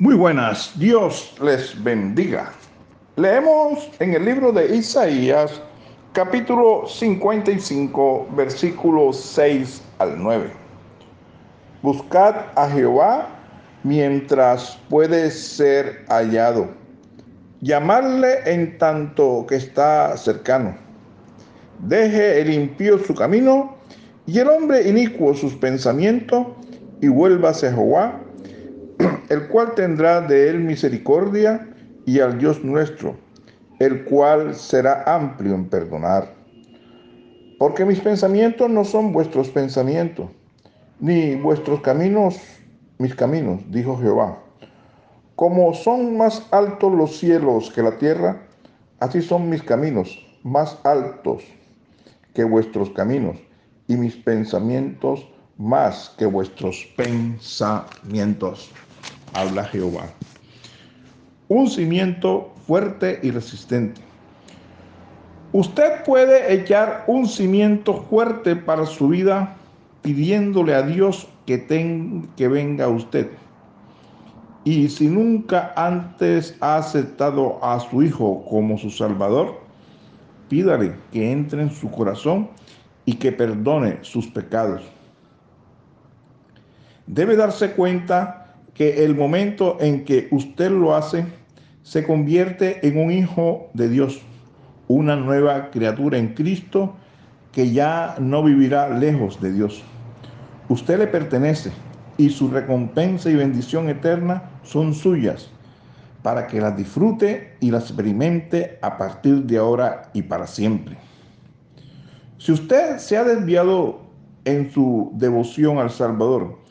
Muy buenas, Dios les bendiga. Leemos en el libro de Isaías, capítulo 55, versículos 6 al 9. Buscad a Jehová mientras puede ser hallado. Llamarle en tanto que está cercano. Deje el impío su camino y el hombre inicuo sus pensamientos y vuélvase a Jehová el cual tendrá de él misericordia, y al Dios nuestro, el cual será amplio en perdonar. Porque mis pensamientos no son vuestros pensamientos, ni vuestros caminos mis caminos, dijo Jehová. Como son más altos los cielos que la tierra, así son mis caminos más altos que vuestros caminos, y mis pensamientos más que vuestros pensamientos habla Jehová. Un cimiento fuerte y resistente. Usted puede echar un cimiento fuerte para su vida pidiéndole a Dios que, que venga usted. Y si nunca antes ha aceptado a su Hijo como su Salvador, pídale que entre en su corazón y que perdone sus pecados. Debe darse cuenta que el momento en que usted lo hace, se convierte en un hijo de Dios, una nueva criatura en Cristo que ya no vivirá lejos de Dios. Usted le pertenece y su recompensa y bendición eterna son suyas para que las disfrute y las experimente a partir de ahora y para siempre. Si usted se ha desviado en su devoción al Salvador,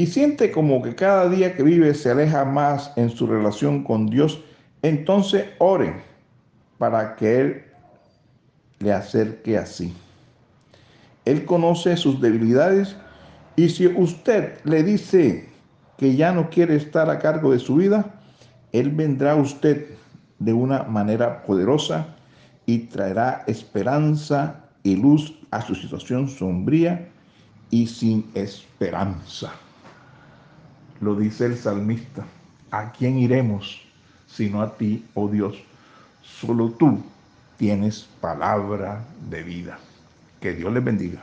y siente como que cada día que vive se aleja más en su relación con Dios, entonces ore para que Él le acerque así. Él conoce sus debilidades y si usted le dice que ya no quiere estar a cargo de su vida, Él vendrá a usted de una manera poderosa y traerá esperanza y luz a su situación sombría y sin esperanza. Lo dice el salmista. ¿A quién iremos sino a ti, oh Dios? Solo tú tienes palabra de vida. Que Dios les bendiga.